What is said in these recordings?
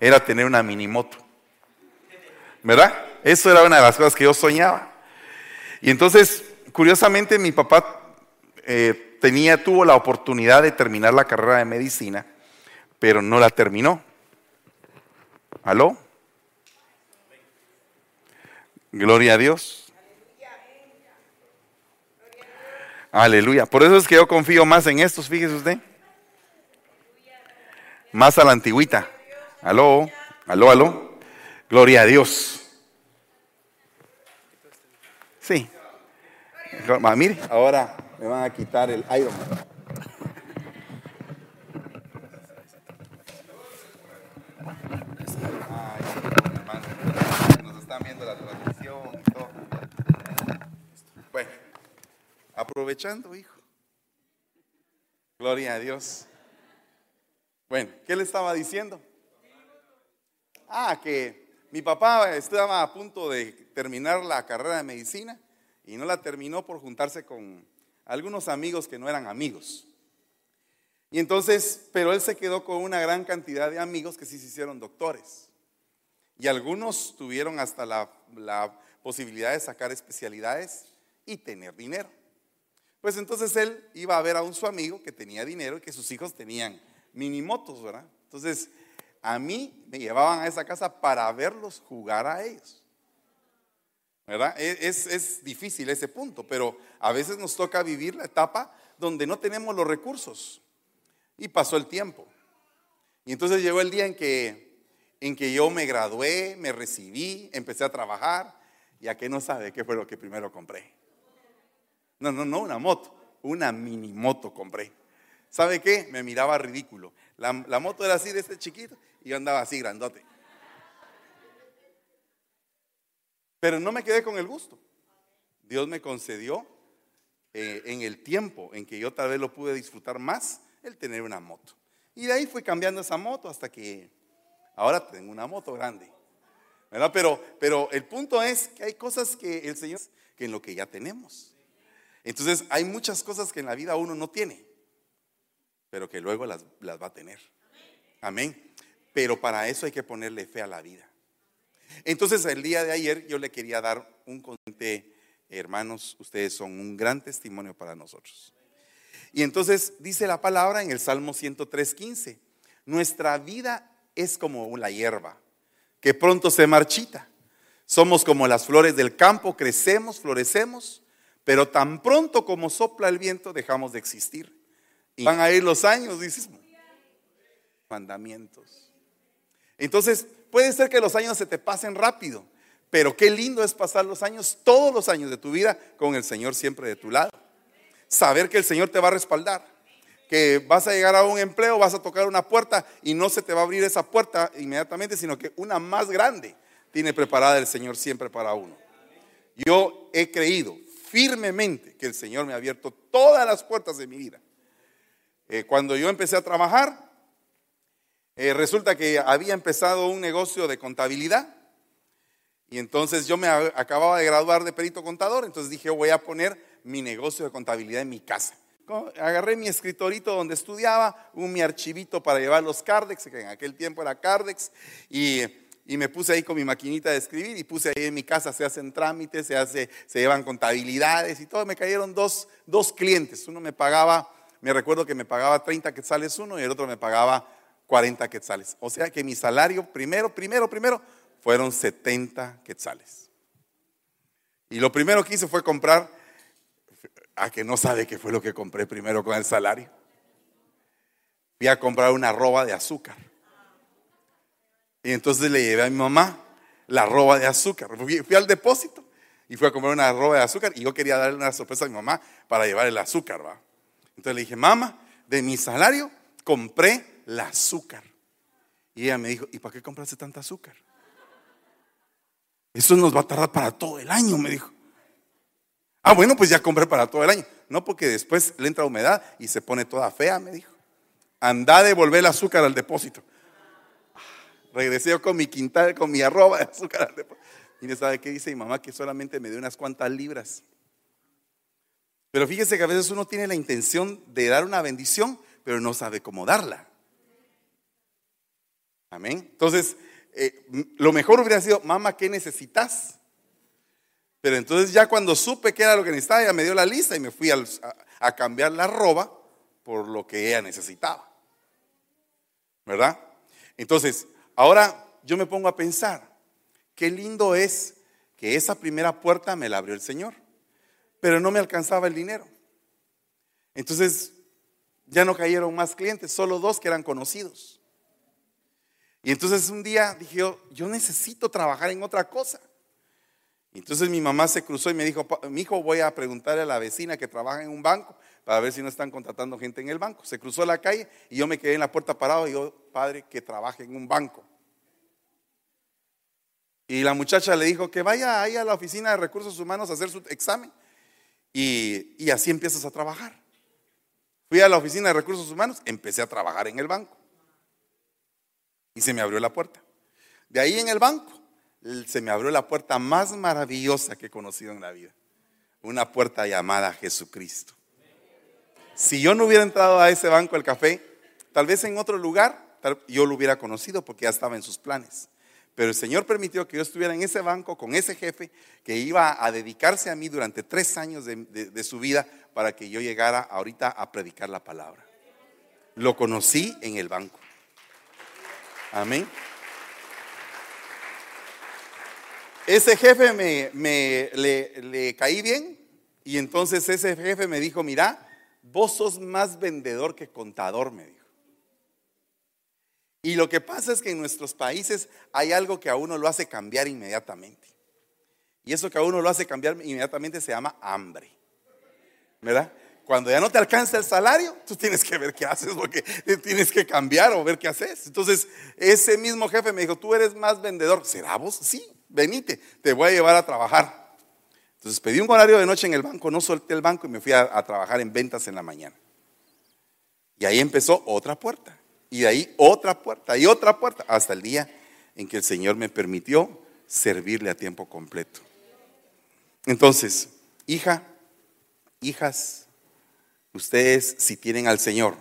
era tener una mini moto. ¿Verdad? Eso era una de las cosas que yo soñaba. Y entonces, curiosamente, mi papá eh, tenía, tuvo la oportunidad de terminar la carrera de medicina, pero no la terminó. ¿Aló? Gloria a Dios. Aleluya. Por eso es que yo confío más en estos, fíjese usted. Más a la antigüita. Aló, aló, aló. Gloria a Dios. Sí. Mire, ahora me van a quitar el Iron Man. Nos están viendo la transmisión. Bueno, aprovechando, hijo. Gloria a Dios. Bueno, ¿qué le estaba diciendo? Ah, que mi papá estaba a punto de terminar la carrera de medicina y no la terminó por juntarse con algunos amigos que no eran amigos. Y entonces, pero él se quedó con una gran cantidad de amigos que sí se hicieron doctores. Y algunos tuvieron hasta la, la posibilidad de sacar especialidades y tener dinero. Pues entonces él iba a ver a un su amigo que tenía dinero y que sus hijos tenían minimotos, ¿verdad? Entonces a mí me llevaban a esa casa para verlos jugar a ellos. ¿Verdad? E, es, es, difícil ese punto, pero a veces nos toca vivir la etapa donde no tenemos los recursos. Y pasó el tiempo. Y entonces llegó el día en que, en que yo me gradué, me recibí, empecé a trabajar. Y a qué no sabe qué fue lo que primero compré. No, no, no una moto, una mini moto compré. ¿Sabe qué? Me miraba ridículo. La, la moto era así de este chiquito y yo andaba así grandote. Pero no me quedé con el gusto. Dios me concedió eh, en el tiempo en que yo tal vez lo pude disfrutar más, el tener una moto. Y de ahí fui cambiando esa moto hasta que ahora tengo una moto grande. ¿verdad? Pero, pero el punto es que hay cosas que el Señor, que en lo que ya tenemos. Entonces hay muchas cosas que en la vida uno no tiene, pero que luego las, las va a tener. Amén. Pero para eso hay que ponerle fe a la vida. Entonces el día de ayer yo le quería dar un conte, hermanos, ustedes son un gran testimonio para nosotros. Y entonces dice la palabra en el Salmo 103.15, nuestra vida es como la hierba, que pronto se marchita. Somos como las flores del campo, crecemos, florecemos, pero tan pronto como sopla el viento dejamos de existir. Y van a ir los años, dices, mandamientos. Entonces, puede ser que los años se te pasen rápido, pero qué lindo es pasar los años, todos los años de tu vida, con el Señor siempre de tu lado. Saber que el Señor te va a respaldar, que vas a llegar a un empleo, vas a tocar una puerta y no se te va a abrir esa puerta inmediatamente, sino que una más grande tiene preparada el Señor siempre para uno. Yo he creído firmemente que el Señor me ha abierto todas las puertas de mi vida. Eh, cuando yo empecé a trabajar, eh, resulta que había empezado un negocio de contabilidad y entonces yo me acababa de graduar de perito contador, entonces dije, voy a poner mi negocio de contabilidad en mi casa. Agarré mi escritorito donde estudiaba, un mi archivito para llevar los Cardex, que en aquel tiempo era Cardex, y, y, me puse ahí con mi maquinita de escribir y puse ahí en mi casa, se hacen trámites, se, hace, se llevan contabilidades y todo. Me cayeron dos, dos clientes, uno me pagaba, me recuerdo que me pagaba 30 quetzales uno y el otro me pagaba 40 quetzales. O sea que mi salario primero, primero, primero, fueron 70 quetzales. Y lo primero que hice fue comprar, a que no sabe qué fue lo que compré primero con el salario. Fui a comprar una roba de azúcar. Y entonces le llevé a mi mamá la roba de azúcar. Fui, al depósito y fui a comprar una roba de azúcar y yo quería darle una sorpresa a mi mamá para llevar el azúcar, ¿va? Entonces le dije, mamá, de mi salario compré la azúcar. Y ella me dijo, ¿y para qué compraste tanta azúcar? Eso nos va a tardar para todo el año, me dijo. Ah, bueno, pues ya compré para todo el año. No, porque después le entra humedad y se pone toda fea, me dijo. Anda a devolver el azúcar al depósito. Regresé yo con mi quintal, con mi arroba de azúcar al depósito. Y sabe qué dice mi mamá, que solamente me dio unas cuantas libras. Pero fíjese que a veces uno tiene la intención de dar una bendición, pero no sabe cómo darla. Amén. Entonces, eh, lo mejor hubiera sido, mamá, ¿qué necesitas? Pero entonces ya cuando supe que era lo que necesitaba, ella me dio la lista y me fui a, a cambiar la ropa por lo que ella necesitaba. ¿Verdad? Entonces, ahora yo me pongo a pensar, qué lindo es que esa primera puerta me la abrió el Señor, pero no me alcanzaba el dinero. Entonces, ya no cayeron más clientes, solo dos que eran conocidos. Y entonces un día dije yo, yo necesito trabajar en otra cosa. entonces mi mamá se cruzó y me dijo, mi hijo, voy a preguntarle a la vecina que trabaja en un banco para ver si no están contratando gente en el banco. Se cruzó la calle y yo me quedé en la puerta parado y yo, padre, que trabaje en un banco. Y la muchacha le dijo que vaya ahí a la oficina de recursos humanos a hacer su examen. Y, así empiezas a trabajar. Fui a la oficina de recursos humanos, empecé a trabajar en el banco. Y se me abrió la puerta. De ahí en el banco se me abrió la puerta más maravillosa que he conocido en la vida. Una puerta llamada Jesucristo. Si yo no hubiera entrado a ese banco el café, tal vez en otro lugar yo lo hubiera conocido porque ya estaba en sus planes. Pero el Señor permitió que yo estuviera en ese banco con ese jefe que iba a dedicarse a mí durante tres años de, su vida para que yo llegara ahorita a predicar la palabra. Lo conocí en el banco. Amén. Ese jefe me, le, caí bien y entonces ese jefe me dijo, mira, vos sos más vendedor que contador, me dijo. Y lo que pasa es que en nuestros países hay algo que a uno lo hace cambiar inmediatamente. Y eso que a uno lo hace cambiar inmediatamente se llama hambre. ¿Verdad? Cuando ya no te alcanza el salario, tú tienes que ver qué haces porque tienes que cambiar o ver qué haces. Entonces, ese mismo jefe me dijo, tú eres más vendedor. ¿Será vos? Sí, venite, te voy a llevar a trabajar. Entonces pedí un horario de noche en el banco, no solté el banco y me fui a, a trabajar en ventas en la mañana. Y ahí empezó otra puerta. Y de ahí otra puerta y otra puerta, hasta el día en que el Señor me permitió servirle a tiempo completo. Entonces, hija, hijas, Ustedes, si tienen al Señor,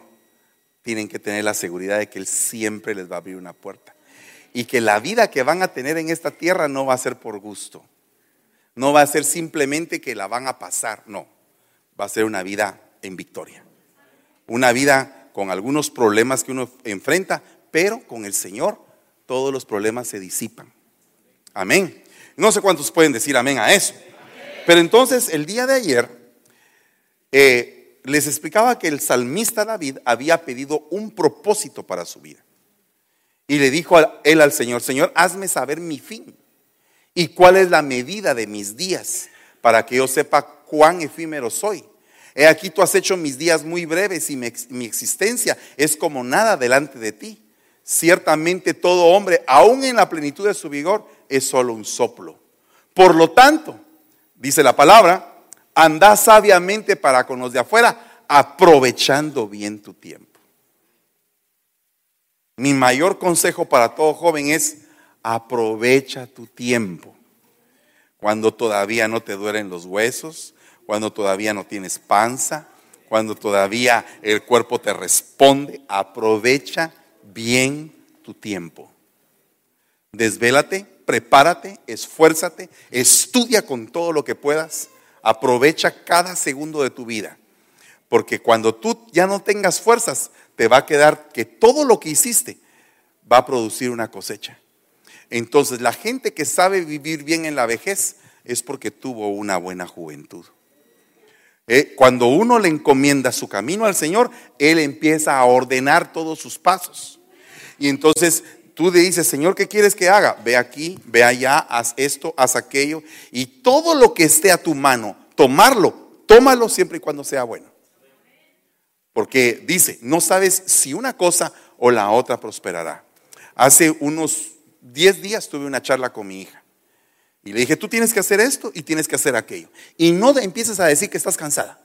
tienen que tener la seguridad de que Él siempre les va a abrir una puerta. Y que la vida que van a tener en esta tierra no va a ser por gusto. No va a ser simplemente que la van a pasar, no. Va a ser una vida en victoria. Una vida con algunos problemas que uno enfrenta, pero con el Señor todos los problemas se disipan. Amén. No sé cuántos pueden decir amén a eso. Pero entonces el día de ayer, eh, les explicaba que el salmista David había pedido un propósito para su vida. Y le dijo él al Señor, Señor, hazme saber mi fin y cuál es la medida de mis días para que yo sepa cuán efímero soy. He aquí tú has hecho mis días muy breves y mi, existencia es como nada delante de ti. Ciertamente todo hombre, aún en la plenitud de su vigor, es solo un soplo. Por lo tanto, dice la palabra, Anda sabiamente para con los de afuera, aprovechando bien tu tiempo. Mi mayor consejo para todo joven es aprovecha tu tiempo. Cuando todavía no te duelen los huesos, cuando todavía no tienes panza, cuando todavía el cuerpo te responde, aprovecha bien tu tiempo. Desvélate, prepárate, esfuérzate, estudia con todo lo que puedas Aprovecha cada segundo de tu vida. Porque cuando tú ya no tengas fuerzas, te va a quedar que todo lo que hiciste va a producir una cosecha. Entonces, la gente que sabe vivir bien en la vejez es porque tuvo una buena juventud. Eh, cuando uno le encomienda su camino al Señor, Él empieza a ordenar todos sus pasos. Y entonces tú le dices, Señor, ¿qué quieres que haga? Ve aquí, ve allá, haz esto, haz aquello. Y todo lo que esté a tu mano, tomarlo, tómalo siempre y cuando sea bueno. Porque dice, no sabes si una cosa o la otra prosperará. Hace unos 10 días tuve una charla con mi hija. Y le dije, tú tienes que hacer esto y tienes que hacer aquello. Y no empieces a decir que estás cansada.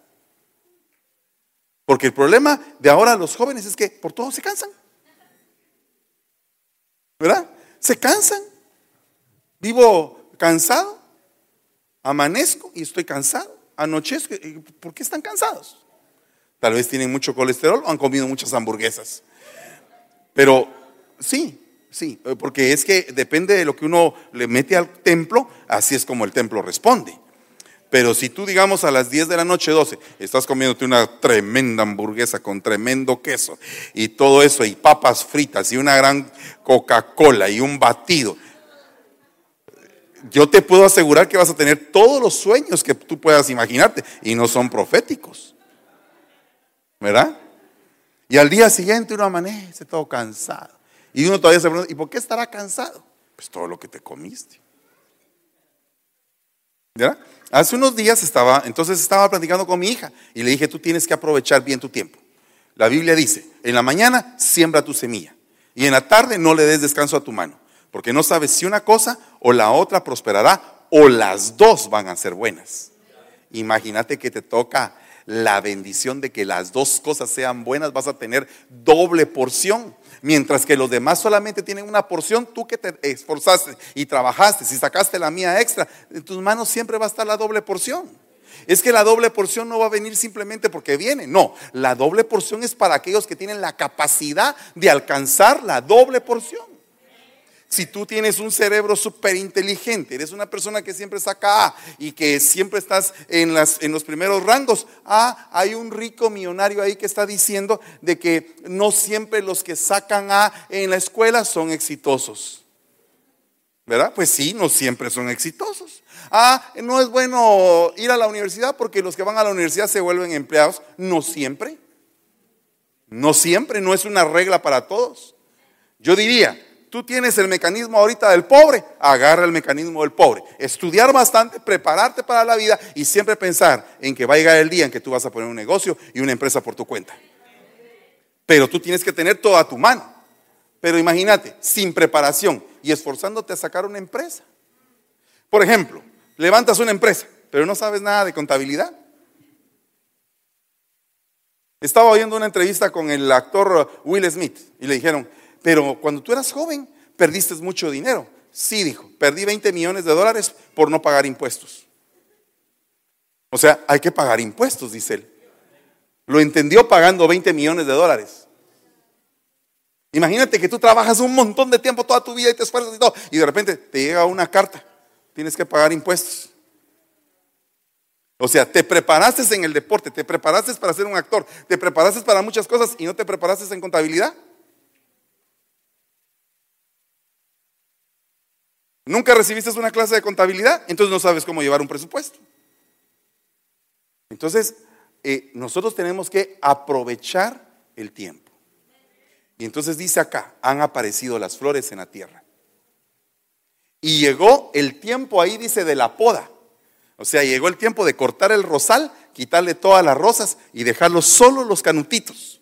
Porque el problema de ahora los jóvenes es que por todo se cansan. ¿verdad? Se cansan. Vivo cansado, amanezco y estoy cansado, anochezco. ¿Por qué están cansados? Tal vez tienen mucho colesterol o han comido muchas hamburguesas. Pero sí, Sí, eh, porque es que depende de lo que uno le mete al templo, así es como el templo responde. Pero si tú, digamos, a las 10 de la noche, 12, estás comiéndote una tremenda hamburguesa con tremendo queso y todo eso, y papas fritas y una gran Coca-Cola y un batido, yo te puedo asegurar que vas a tener todos los sueños que tú puedas imaginarte y no son proféticos. ¿Verdad? Y al día siguiente uno amanece todo cansado. Y uno todavía se pregunta, ¿y por qué estará cansado? Pues todo lo que te comiste. ¿Verdad? Hace unos días estaba, entonces estaba platicando con mi hija y le dije, tú tienes que aprovechar bien tu tiempo. La Biblia dice, en la mañana siembra tu semilla y en la tarde no le des descanso a tu mano, porque no sabes si una cosa o la otra prosperará o las dos van a ser buenas. Imagínate que te toca la bendición de que las dos cosas sean buenas, vas a tener doble porción. Mientras que los demás solamente tienen una porción, tú que te esforzaste y trabajaste, si sacaste la mía extra, en tus manos siempre va a estar la doble porción. Es que la doble porción no va a venir simplemente porque viene, no, la doble porción es para aquellos que tienen la capacidad de alcanzar la doble porción. Si tú tienes un cerebro súper inteligente, eres una persona que siempre saca A y que siempre estás en, en los primeros rangos, A, hay un rico millonario ahí que está diciendo de que no siempre los que sacan A en la escuela son exitosos. ¿Verdad? Pues sí, no siempre son exitosos. Ah, no es bueno ir a la universidad porque los que van a la universidad se vuelven empleados. No siempre. No siempre, no es una regla para todos. Yo diría, tú tienes el mecanismo ahorita del pobre, agarra el mecanismo del pobre. Estudiar bastante, prepararte para la vida y siempre pensar en que va a llegar el día en que tú vas a poner un negocio y una empresa por tu cuenta. Pero tú tienes que tener todo a tu mano. Pero imagínate, sin preparación y esforzándote a sacar una empresa. Por ejemplo, levantas una empresa, pero no sabes nada de contabilidad. Estaba oyendo una entrevista con el actor Will Smith y le dijeron, pero cuando tú eras joven, perdiste mucho dinero. Sí, dijo, perdí 20 millones de dólares por no pagar impuestos. O sea, hay que pagar impuestos, dice él. Lo entendió pagando 20 millones de dólares. Imagínate que tú trabajas un montón de tiempo toda tu vida y te esfuerzas y todo, y de repente te llega una carta, tienes que pagar impuestos. O sea, te preparaste en el deporte, te preparaste para ser un actor, te preparaste para muchas cosas y no te preparaste en contabilidad. Nunca recibiste una clase de contabilidad, entonces no sabes cómo llevar un presupuesto. Entonces, eh, nosotros tenemos que aprovechar el tiempo. Y entonces dice acá, han aparecido las flores en la tierra. Y llegó el tiempo ahí, dice, de la poda. O sea, llegó el tiempo de cortar el rosal, quitarle todas las rosas y dejarlo solo los canutitos.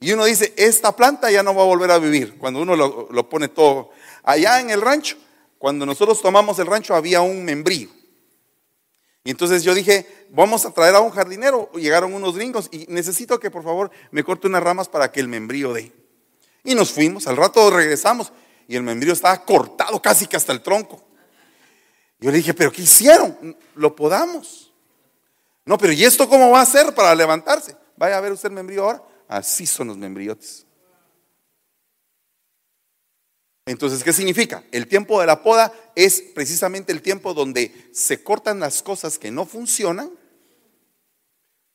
Y uno dice, esta planta ya no va a volver a vivir. Cuando uno lo pone todo Allá en el rancho, cuando nosotros tomamos el rancho había un membrillo. Y entonces yo dije, vamos a traer a un jardinero. Llegaron unos gringos y necesito que por favor me corte unas ramas para que el membrillo dé. Y nos fuimos, al rato regresamos y el membrillo estaba cortado casi que hasta el tronco. Yo le dije, pero ¿qué hicieron? Lo podamos. No, pero ¿y esto cómo va a ser para levantarse? Vaya a ver usted el membrillo ahora. Así son los membrillotes. Entonces, ¿qué significa? El tiempo de la poda es precisamente el tiempo donde se cortan las cosas que no funcionan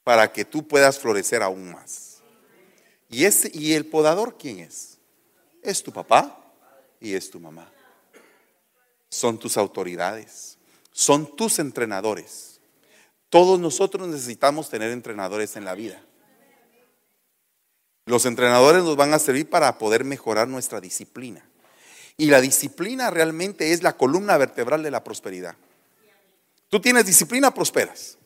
para que tú puedas florecer aún más. ¿Y, el podador quién es? Es tu papá y es tu mamá. Son tus autoridades, son tus entrenadores. Todos nosotros necesitamos tener entrenadores en la vida. Los entrenadores nos van a servir para poder mejorar nuestra disciplina. Y la disciplina realmente es la columna vertebral de la prosperidad. Tú tienes disciplina, prosperas.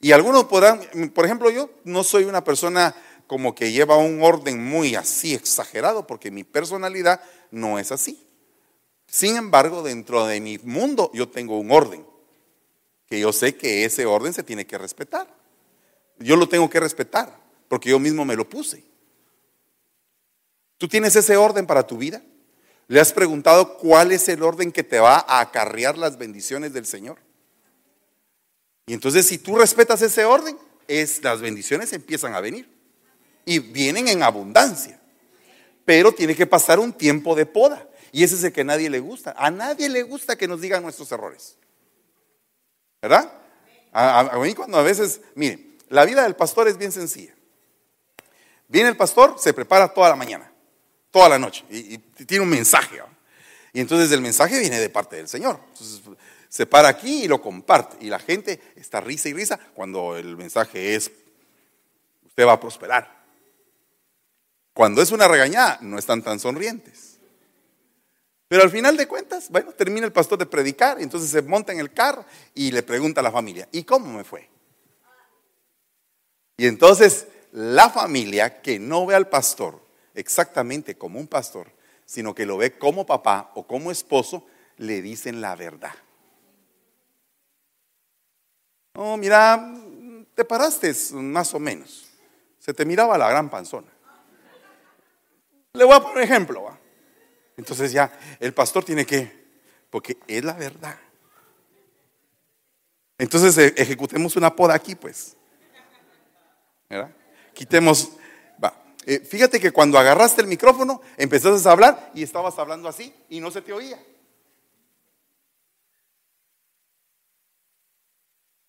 Y algunos podrán, por ejemplo, yo no soy una persona como que lleva un orden muy así exagerado, porque mi personalidad no es así. Sin embargo, dentro de mi mundo yo tengo un orden, que yo sé que ese orden se tiene que respetar. Yo lo tengo que respetar, porque yo mismo me lo puse. ¿Tú tienes ese orden para tu vida? ¿Le has preguntado cuál es el orden que te va a acarrear las bendiciones del Señor? Y entonces si tú respetas ese orden, es, las bendiciones empiezan a venir y vienen en abundancia. pero tiene que pasar un tiempo de poda. Y ese es el que a nadie le gusta. A nadie le gusta que nos digan nuestros errores. ¿Verdad? A, mí cuando a veces, mire, la vida del pastor es bien sencilla. Viene el pastor, se prepara toda la mañana, toda la noche, y, tiene un mensaje. Y entonces el mensaje viene de parte del Señor. Entonces, se para aquí y lo comparte. Y la gente está risa y risa cuando el mensaje es, usted va a prosperar. Cuando es una regañada, no están tan sonrientes. Pero al final de cuentas, bueno, termina el pastor de predicar, entonces se monta en el carro y le pregunta a la familia, ¿y cómo me fue? Y entonces la familia que no ve al pastor exactamente como un pastor, sino que lo ve como papá o como esposo, le dicen la verdad. No, mira, te paraste más o menos. Se te miraba la gran panzona. Le voy a poner ejemplo. Entonces ya el pastor tiene que, porque es la verdad. Entonces eh, ejecutemos una poda aquí, pues. ¿Verdad? Quitemos. Eh, fíjate que cuando agarraste el micrófono, empezaste a hablar y estabas hablando así y no se te oía.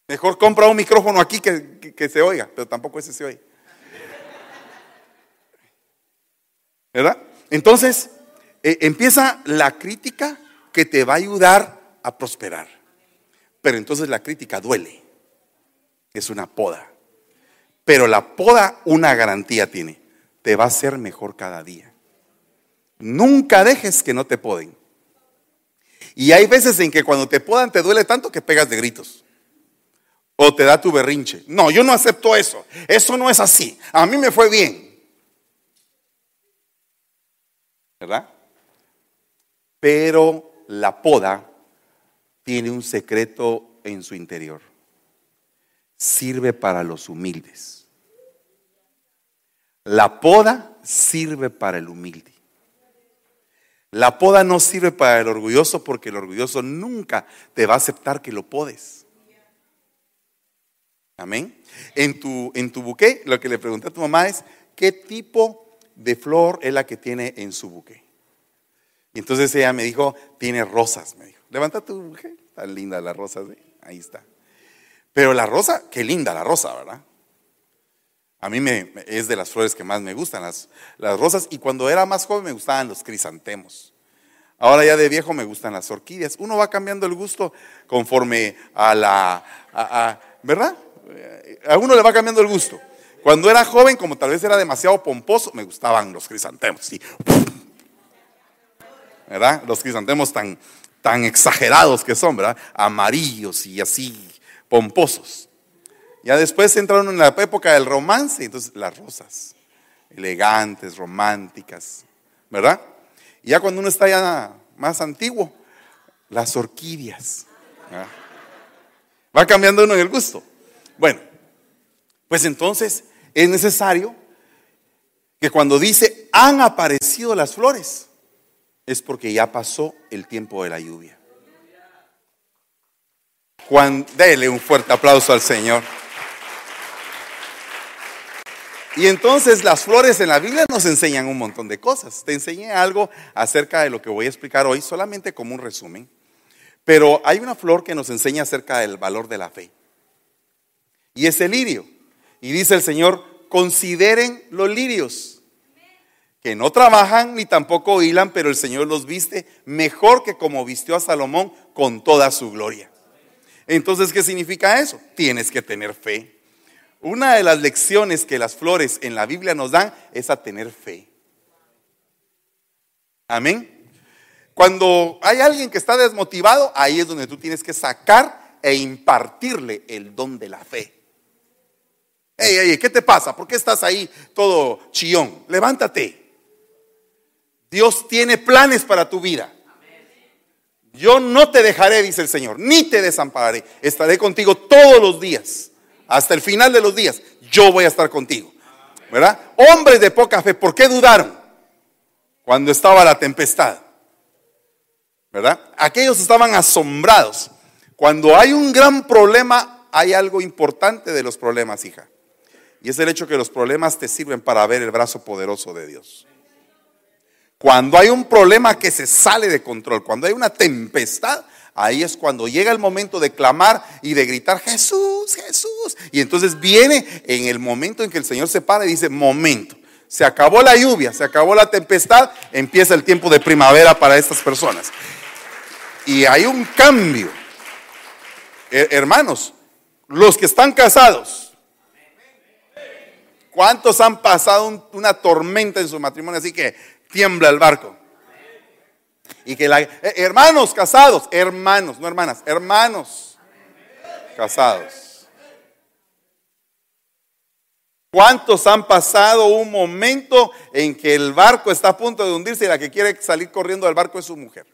Mejor compra un micrófono aquí que, que se oiga, pero tampoco ese se oye. ¿Verdad? Entonces, eh, empieza la crítica que te va a ayudar a prosperar. Pero entonces la crítica duele. Es una poda. Pero la poda una garantía tiene. Te va a hacer mejor cada día. Nunca dejes que no te poden. Y hay veces en que cuando te podan te duele tanto que pegas de gritos. O te da tu berrinche. No, yo no acepto eso. Eso no es así. A mí me fue bien. ¿verdad? Pero la poda tiene un secreto en su interior. Sirve para los humildes. La poda sirve para el humilde. La poda no sirve para el orgulloso porque el orgulloso nunca te va a aceptar que lo podes. Amén. En tu, en tu buque, lo que le pregunté a tu mamá es, ¿qué tipo de flor es la que tiene en su buque. Y entonces ella me dijo, tiene rosas, me dijo. Levanta tu buque, tan linda la rosa, ahí está. Pero la rosa, qué linda la rosa, ¿verdad? A mí me, es de las flores que más me gustan, las, las rosas. Y cuando era más joven me gustaban los crisantemos. Ahora ya de viejo me gustan las orquídeas. Uno va cambiando el gusto conforme a la, ¿verdad? A uno le va cambiando el gusto. Cuando era joven, como tal vez era demasiado pomposo, me gustaban los crisantemos. ¿Verdad? Los crisantemos tan, tan exagerados que son, ¿verdad? Amarillos y así pomposos. Ya después entraron en la época del romance, entonces las rosas, elegantes, románticas, ¿verdad? Y ya cuando uno está ya más antiguo, las orquídeas. Va cambiando uno en el gusto. Bueno, pues entonces es necesario que cuando dice han aparecido las flores, es porque ya pasó el tiempo de la lluvia. Juan, dele un fuerte aplauso al Señor. Y entonces las flores en la Biblia nos enseñan un montón de cosas. Te enseñé algo acerca de lo que voy a explicar hoy, solamente como un resumen. Pero hay una flor que nos enseña acerca del valor de la fe. Y es el lirio. Y dice el Señor, consideren los lirios, que no trabajan ni tampoco hilan, pero el Señor los viste mejor que como vistió a Salomón con toda su gloria. Entonces, ¿qué significa eso? Tienes que tener fe. Una de las lecciones que las flores en la Biblia nos dan es a tener fe. Amén. Cuando hay alguien que está desmotivado, ahí es donde tú tienes que sacar e impartirle el don de la fe. Ey, ey, ¿qué te pasa? ¿Por qué estás ahí todo chillón? Levántate. Dios tiene planes para tu vida. Yo no te dejaré, dice el Señor, ni te desampararé. Estaré contigo todos los días, hasta el final de los días. Yo voy a estar contigo. ¿Verdad? Hombres de poca fe, ¿por qué dudaron cuando estaba la tempestad? ¿Verdad? Aquellos estaban asombrados. Cuando hay un gran problema, hay algo importante de los problemas, hija. Y es el hecho que los problemas te sirven para ver el brazo poderoso de Dios. Cuando hay un problema que se sale de control, cuando hay una tempestad, ahí es cuando llega el momento de clamar y de gritar, Jesús, Jesús. Y entonces viene en el momento en que el Señor se para y dice, momento, se acabó la lluvia, se acabó la tempestad, empieza el tiempo de primavera para estas personas. Y hay un cambio. Hermanos, los que están casados, ¿cuántos han pasado una tormenta en su matrimonio así que tiembla el barco? Y que la, eh, hermanos casados, hermanos, no hermanas, hermanos casados. ¿Cuántos han pasado un momento en que el barco está a punto de hundirse y la que quiere salir corriendo del barco es su mujer?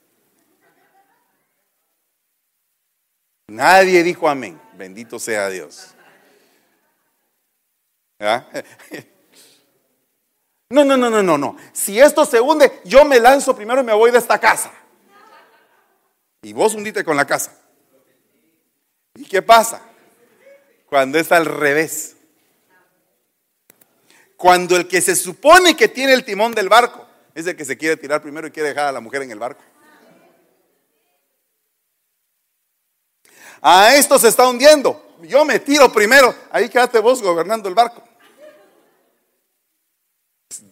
Nadie dijo amén. Bendito sea Dios. No, no, no, no, no, no. Si esto se hunde, yo me lanzo primero y me voy de esta casa. Y vos hundite con la casa. ¿Y qué pasa? Cuando es al revés. Cuando el que se supone que tiene el timón del barco es el que se quiere tirar primero y quiere dejar a la mujer en el barco. A esto se está hundiendo. Yo me tiro primero. Ahí quédate vos gobernando el barco.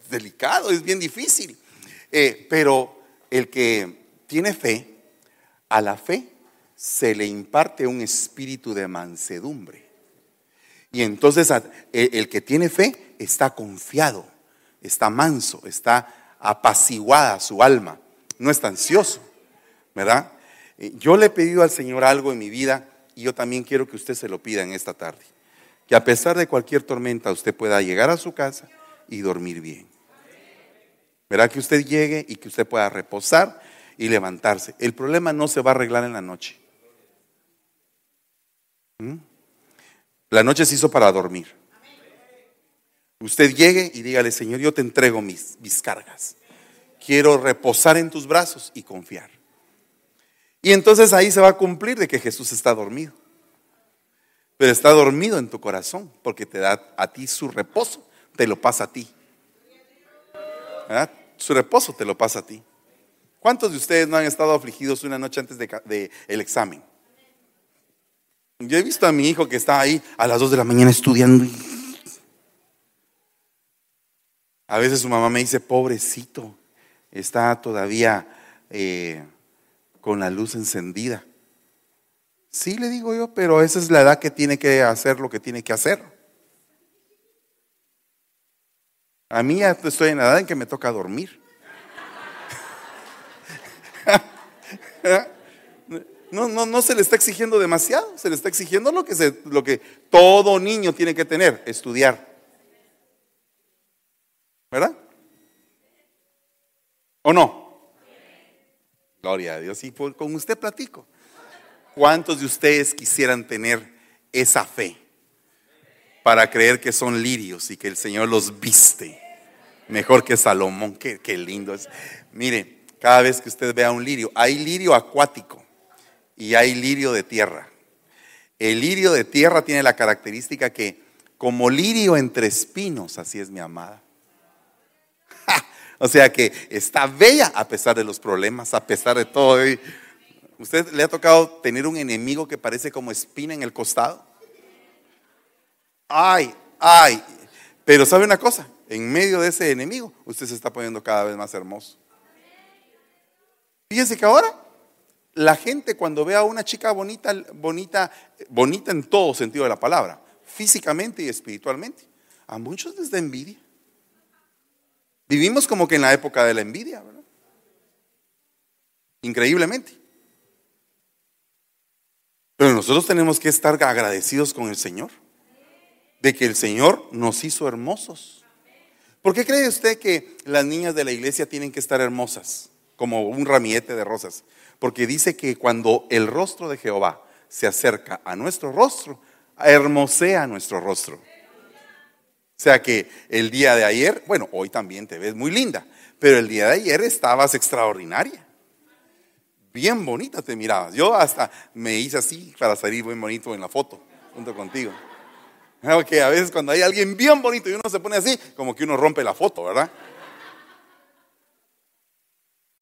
Delicado, es bien difícil. Eh, pero el que tiene fe, a la fe se le imparte un espíritu de mansedumbre. Y entonces el que tiene fe está confiado, está manso, está apaciguada su alma, no está ansioso, ¿verdad? Eh, yo le he pedido al Señor algo en mi vida y yo también quiero que usted se lo pida en esta tarde. Que a pesar de cualquier tormenta usted pueda llegar a su casa y dormir bien. Verá que usted llegue y que usted pueda reposar y levantarse. El problema no se va a arreglar en la noche. ¿Mm? La noche se hizo para dormir. Usted llegue y dígale, Señor, yo te entrego mis, mis cargas. Quiero reposar en tus brazos y confiar. Y entonces ahí se va a cumplir de que Jesús está dormido. Pero está dormido en tu corazón porque te da a ti su reposo, te lo pasa a ti. Su reposo te lo pasa a ti. ¿Cuántos de ustedes no han estado afligidos una noche antes del de, el examen? Yo he visto a mi hijo que está ahí a las 2 de la mañana estudiando. A veces su mamá me dice, pobrecito, está todavía eh, con la luz encendida. Sí, le digo yo, pero esa es la edad que tiene que hacer lo que tiene que hacer. A mí ya estoy en la edad en que me toca dormir. No, no, no se le está exigiendo demasiado, se le está exigiendo lo que, se, lo que todo niño tiene que tener, estudiar. ¿Verdad? ¿O no? Gloria a Dios. Y con usted platico. ¿Cuántos de ustedes quisieran tener esa fe para creer que son lirios y que el Señor los viste mejor que Salomón? Qué, lindo es. Mire, cada vez que usted vea un lirio, hay lirio acuático y hay lirio de tierra. El lirio de tierra tiene la característica que, como lirio entre espinos, así es mi amada. O sea que está bella a pesar de los problemas, a pesar de todo. ¿Usted le ha tocado tener un enemigo que parece como espina en el costado? Ay, ay. Pero sabe una cosa, en medio de ese enemigo, usted se está poniendo cada vez más hermoso. Fíjense que ahora la gente cuando ve a una chica bonita, bonita, bonita en todo sentido de la palabra, físicamente y espiritualmente, a muchos les da envidia. Vivimos como que en la época de la envidia, ¿verdad? Increíblemente. Pero nosotros tenemos que estar agradecidos con el Señor, de que el Señor nos hizo hermosos. ¿Por qué cree usted que las niñas de la iglesia tienen que estar hermosas, como un ramillete de rosas? Porque dice que cuando el rostro de Jehová se acerca a nuestro rostro, hermosea nuestro rostro. O sea que el día de ayer, bueno, hoy también te ves muy linda, pero el día de ayer estabas extraordinaria. Bien bonita te mirabas. Yo hasta me hice así para salir muy bonito en la foto, junto contigo. Porque a veces cuando hay alguien bien bonito y uno se pone así, como que uno rompe la foto, ¿verdad?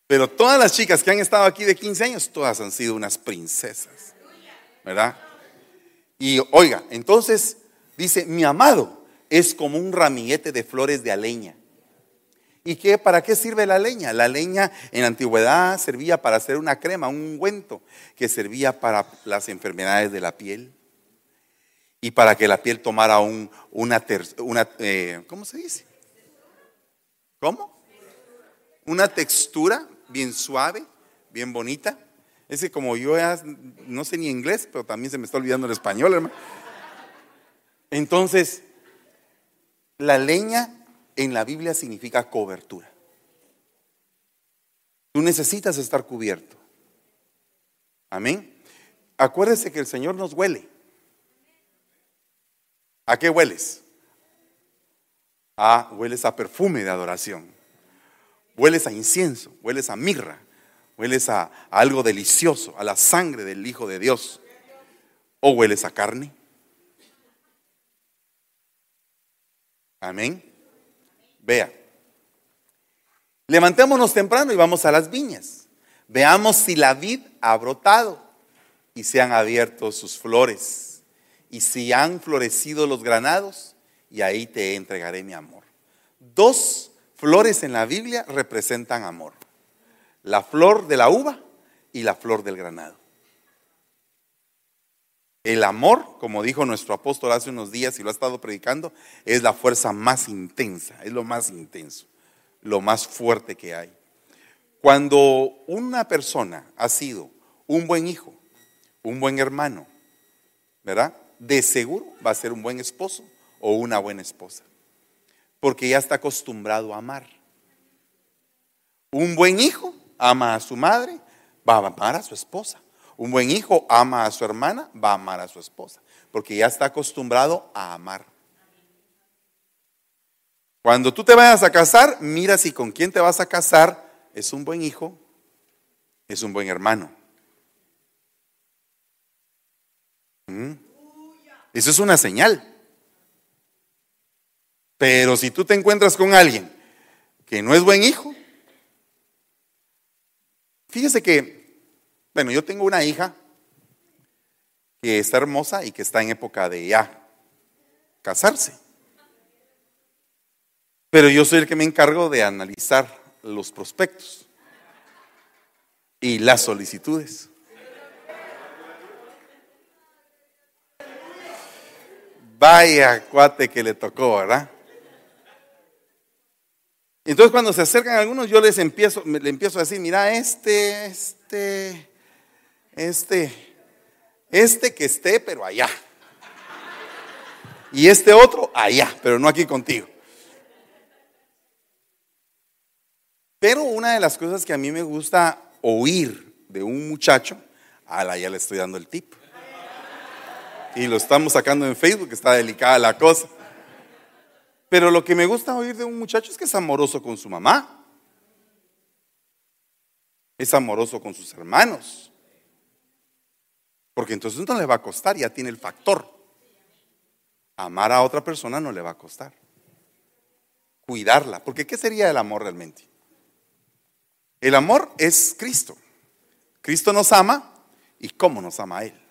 Pero todas las chicas que han estado aquí de 15 años, todas han sido unas princesas. ¿Verdad? Y oiga, entonces dice, mi amado es como un ramillete de flores de aleña. ¿Y qué, para qué sirve la leña? La leña en la antigüedad servía para hacer una crema, un ungüento, que servía para las enfermedades de la piel y para que la piel tomara un, una, una eh, ¿cómo se dice? ¿Cómo? Una textura bien suave, bien bonita. Es que como yo no sé ni inglés, pero también se me está olvidando el español, hermano. Entonces, la leña en la Biblia significa cobertura. Tú necesitas estar cubierto. Amén. Acuérdese que el Señor nos huele. ¿A qué hueles? Ah, hueles a perfume de adoración. Hueles a incienso, hueles a mirra, hueles a, algo delicioso, a la sangre del Hijo de Dios. O hueles a carne. Amén. Vea. Levantémonos temprano y vamos a las viñas. Veamos si la vid ha brotado y se han abierto sus flores y si han florecido los granados y ahí te entregaré mi amor. Dos flores en la Biblia representan amor. La flor de la uva y la flor del granado. El amor, como dijo nuestro apóstol hace unos días y lo ha estado predicando, es la fuerza más intensa, es lo más intenso, lo más fuerte que hay. Cuando una persona ha sido un buen hijo, un buen hermano, ¿verdad? De seguro va a ser un buen esposo o una buena esposa, porque ya está acostumbrado a amar. Un buen hijo ama a su madre, va a amar a su esposa. Un buen hijo ama a su hermana, va a amar a su esposa, porque ya está acostumbrado a amar. Cuando tú te vayas a casar, mira si con quién te vas a casar es un buen hijo, es un buen hermano. ¿Mm? Eso es una señal. Pero si tú te encuentras con alguien que no es buen hijo, fíjese que bueno, yo tengo una hija que está hermosa y que está en época de ya casarse. Pero yo soy el que me encargo de analizar los prospectos y las solicitudes. Vaya cuate que le tocó, ¿verdad? Entonces cuando se acercan algunos, yo les empiezo, le empiezo a decir, mira, este, este, este, este que esté, pero allá. Y este otro allá, pero no aquí contigo. Pero una de las cosas que a mí me gusta oír de un muchacho, a la ya le estoy dando el tip. Y lo estamos sacando en Facebook, está delicada la cosa. Pero lo que me gusta oír de un muchacho es que es amoroso con su mamá. Es amoroso con sus hermanos. Porque entonces no le va a costar, ya tiene el factor. Amar a otra persona no le va a costar. Cuidarla. Porque ¿qué sería el amor realmente? El amor es Cristo. Cristo nos ama y cómo nos ama a Él.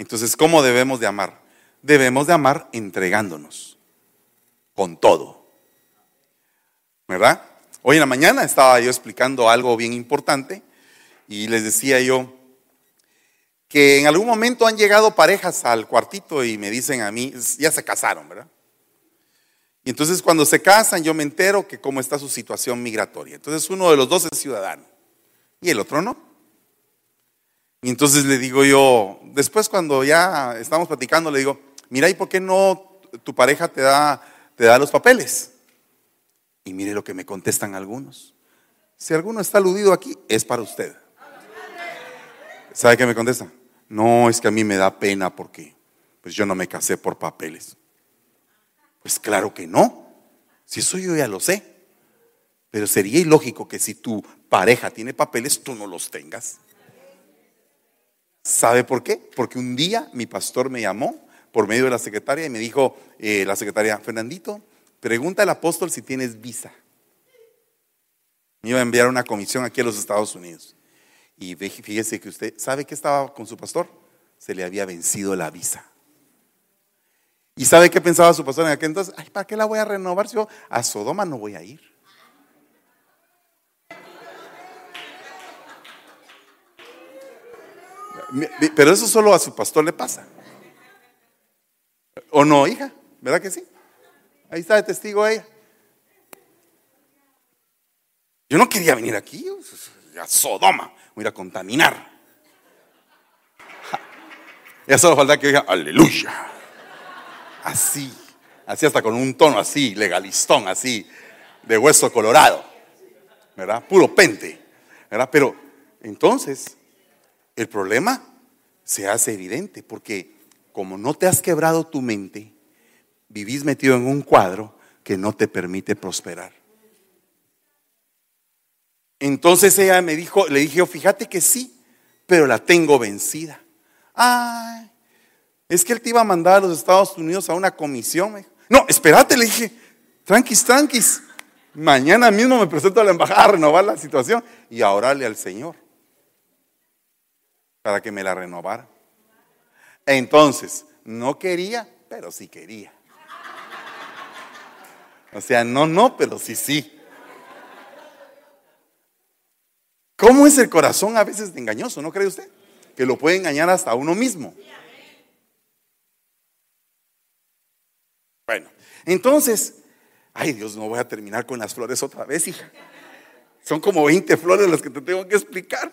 Entonces, ¿cómo debemos de amar? Debemos de amar entregándonos con todo. ¿Verdad? Hoy en la mañana estaba yo explicando algo bien importante y les decía yo que en algún momento han llegado parejas al cuartito y me dicen a mí, ya se casaron, ¿verdad? Y entonces cuando se casan yo me entero que cómo está su situación migratoria. Entonces uno de los dos es ciudadano y el otro no. Y entonces le digo yo, después cuando ya estamos platicando, le digo, mira, ¿y por qué no tu pareja te da, te da los papeles? Y mire lo que me contestan algunos. Si alguno está aludido aquí, es para usted. ¿Sabe qué me contesta? No, es que a mí me da pena porque pues yo no me casé por papeles. Pues claro que no. Si eso yo ya lo sé. Pero sería ilógico que si tu pareja tiene papeles, tú no los tengas. ¿Sabe por qué? Porque un día mi pastor me llamó por medio de la secretaria y me dijo, eh, la secretaria, Fernandito, pregunta al apóstol si tienes visa. Me iba a enviar una comisión aquí a los Estados Unidos. Y fíjese que usted, ¿sabe qué estaba con su pastor? Se le había vencido la visa. ¿Y sabe qué pensaba su pastor en aquel entonces? Ay, ¿para qué la voy a renovar si yo a Sodoma no voy a ir? Pero eso solo a su pastor le pasa. ¿O no, hija? ¿Verdad que sí? Ahí está el testigo ella. Yo no quería venir aquí, a Sodoma, voy a contaminar. Ya solo falta que diga, aleluya. Así, así hasta con un tono así, legalistón, así, de hueso colorado. ¿Verdad? Puro pente. ¿Verdad? Pero entonces, el problema se hace evidente porque como no te has quebrado tu mente, vivís metido en un cuadro que no te permite prosperar. Entonces ella me dijo, le dije, fíjate que sí, pero la tengo vencida. Ay, es que él te iba a mandar a los Estados Unidos a una comisión. No, espérate, le dije, tranquis, tranquis. Mañana mismo me presento a la embajada a renovar la situación y a orarle al Señor para que me la renovara. Entonces, no quería, pero sí quería. O sea, no, no, pero sí, sí. ¿Cómo es el corazón a veces engañoso, no cree usted? Que lo puede engañar hasta uno mismo. Bueno, entonces, ay Dios, no voy a terminar con las flores otra vez, hija. Son como 20 flores las que te tengo que explicar.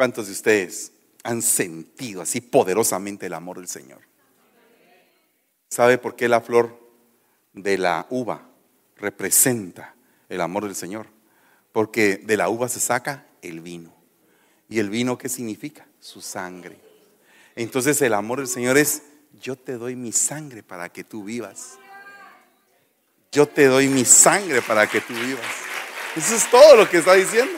¿Cuántos de ustedes han sentido así poderosamente el amor del Señor? ¿Sabe por qué la flor de la uva representa el amor del Señor? Porque de la uva se saca el vino. ¿Y el vino qué significa? Su sangre. Entonces el amor del Señor es, yo te doy mi sangre para que tú vivas. Yo te doy mi sangre para que tú vivas. Eso es todo lo que está diciendo.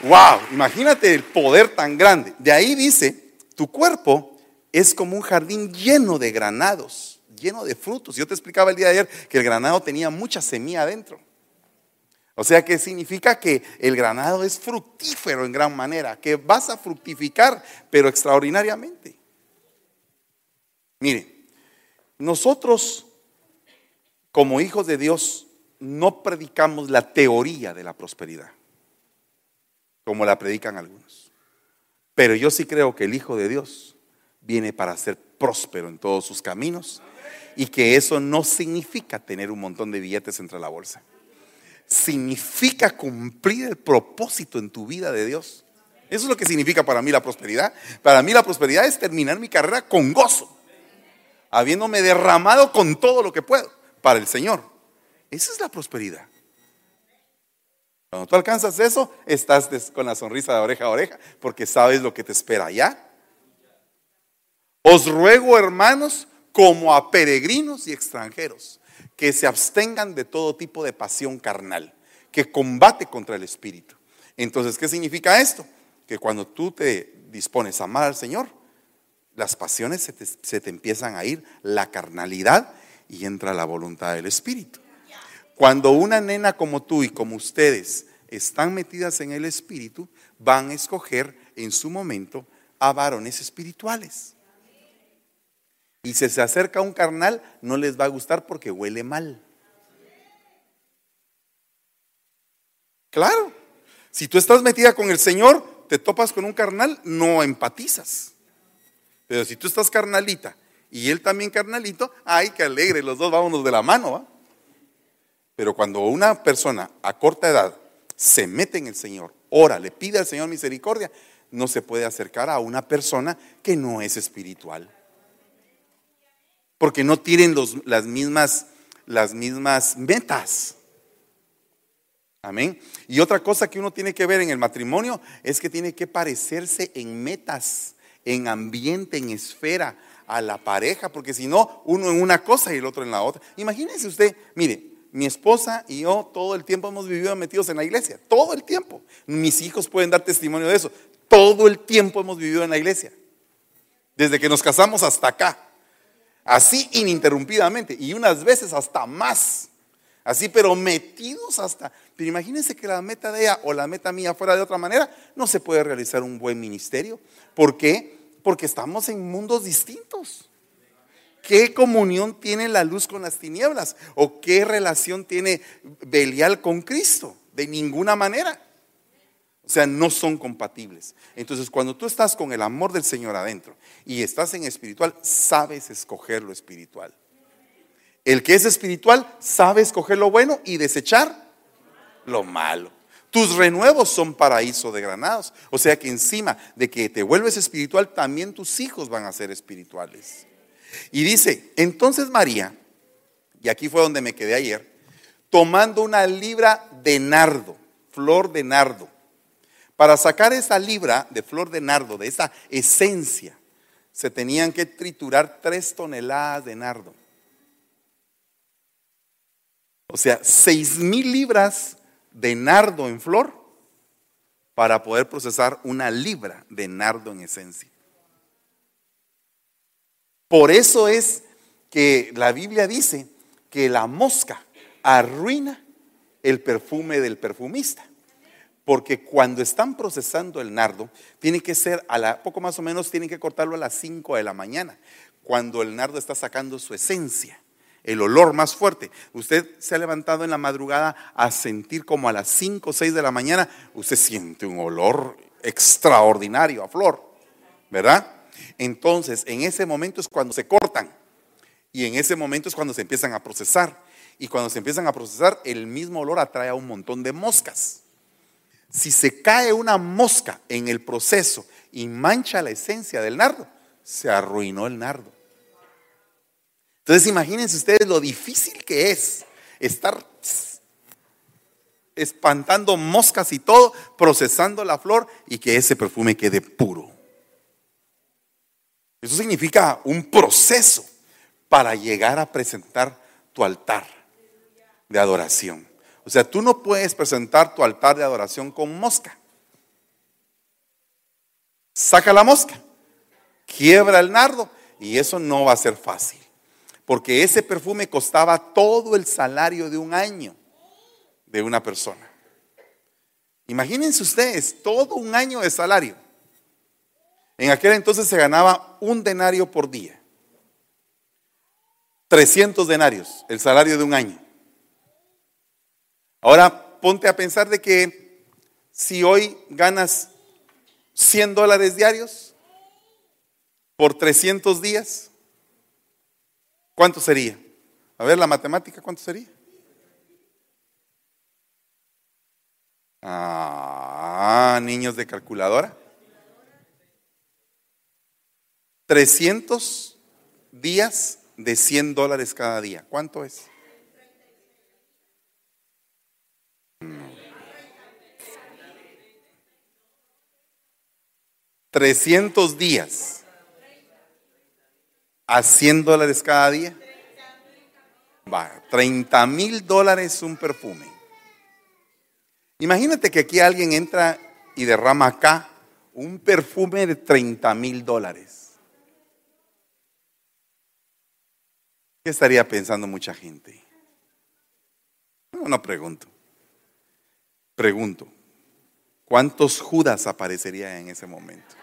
Wow, imagínate el poder tan grande. De ahí dice, tu cuerpo es como un jardín lleno de granados, lleno de frutos. Yo te explicaba el día de ayer que el granado tenía mucha semilla adentro. O sea que significa que el granado es fructífero en gran manera, que vas a fructificar, pero extraordinariamente. Mire, nosotros como hijos de Dios no predicamos la teoría de la prosperidad como la predican algunos. Pero yo sí creo que el Hijo de Dios viene para ser próspero en todos sus caminos y que eso no significa tener un montón de billetes entre la bolsa. Significa cumplir el propósito en tu vida de Dios. Eso es lo que significa para mí la prosperidad. Para mí la prosperidad es terminar mi carrera con gozo, habiéndome derramado con todo lo que puedo para el Señor. Esa es la prosperidad. Cuando tú alcanzas eso, estás con la sonrisa de oreja a oreja, porque sabes lo que te espera allá. Os ruego, hermanos, como a peregrinos y extranjeros, que se abstengan de todo tipo de pasión carnal, que combate contra el espíritu. Entonces, ¿qué significa esto? Que cuando tú te dispones a amar al Señor, las pasiones se te, se te empiezan a ir, la carnalidad, y entra la voluntad del espíritu. Cuando una nena como tú y como ustedes están metidas en el espíritu, van a escoger en su momento a varones espirituales. Y si se acerca un carnal, no les va a gustar porque huele mal. Claro, si tú estás metida con el Señor, te topas con un carnal, no empatizas. Pero si tú estás carnalita y él también carnalito, ay, qué alegre, los dos vámonos de la mano. ¿va? Pero cuando una persona a corta edad se mete en el Señor, ora, le pide al Señor misericordia, no se puede acercar a una persona que no es espiritual. Porque no tienen las, mismas, las mismas metas. Amén. Y otra cosa que uno tiene que ver en el matrimonio es que tiene que parecerse en metas, en ambiente, en esfera a la pareja, porque si no, uno en una cosa y el otro en la otra. Imagínense usted, mire, mi esposa y yo todo el tiempo hemos vivido metidos en la iglesia, todo el tiempo. Mis hijos pueden dar testimonio de eso. Todo el tiempo hemos vivido en la iglesia. Desde que nos casamos hasta acá. Así ininterrumpidamente y unas veces hasta más. Así, pero metidos hasta. Pero imagínense que la meta de ella o la meta mía fuera de otra manera, no se puede realizar un buen ministerio. ¿Por qué? Porque estamos en mundos distintos. ¿Qué comunión tiene la luz con las tinieblas? ¿O qué relación tiene Belial con Cristo? De ninguna manera. O sea, no son compatibles. Entonces, cuando tú estás con el amor del Señor adentro y estás en espiritual, sabes escoger lo espiritual. El que es espiritual sabe escoger lo bueno y desechar lo malo. Tus renuevos son paraíso de granados. O sea que encima de que te vuelves espiritual, también tus hijos van a ser espirituales. Y dice, entonces María, y aquí fue donde me quedé ayer, tomando una libra de nardo, flor de nardo, para sacar esa libra de flor de nardo, de esa esencia, se tenían que triturar tres toneladas de nardo. O sea, seis mil libras de nardo en flor para poder procesar una libra de nardo en esencia. Por eso es que la Biblia dice que la mosca arruina el perfume del perfumista. Porque cuando están procesando el nardo, tiene que ser a la, poco más o menos, tienen que cortarlo a las 5 de la mañana, cuando el nardo está sacando su esencia el olor más fuerte. Usted se ha levantado en la madrugada a sentir como a las 5 o 6 de la mañana, usted siente un olor extraordinario a flor, ¿verdad? Entonces, en ese momento es cuando se cortan y en ese momento es cuando se empiezan a procesar. Y cuando se empiezan a procesar, el mismo olor atrae a un montón de moscas. Si se cae una mosca en el proceso y mancha la esencia del nardo, se arruinó el nardo. Entonces imagínense ustedes lo difícil que es estar espantando moscas y todo, procesando la flor y que ese perfume quede puro. Eso significa un proceso para llegar a presentar tu altar de adoración. O sea, tú no puedes presentar tu altar de adoración con mosca. Saca la mosca, quiebra el nardo y eso no va a ser fácil porque ese perfume costaba todo el salario de un año de una persona. Imagínense ustedes, todo un año de salario. En aquel entonces se ganaba un denario por día. 300 denarios, el salario de un año. Ahora ponte a pensar de que si hoy ganas 100 dólares diarios por 300 días, ¿Cuánto sería? A ver, la matemática, ¿cuánto sería? Ah, niños de calculadora. 300 días de 100 dólares cada día. ¿Cuánto es? Trescientos días a 100 dólares cada día. Va, 30 mil dólares un perfume. Imagínate que aquí alguien entra y derrama acá un perfume de 30 mil dólares. ¿Qué estaría pensando mucha gente? No, no pregunto. Pregunto, ¿cuántos Judas aparecerían en ese momento?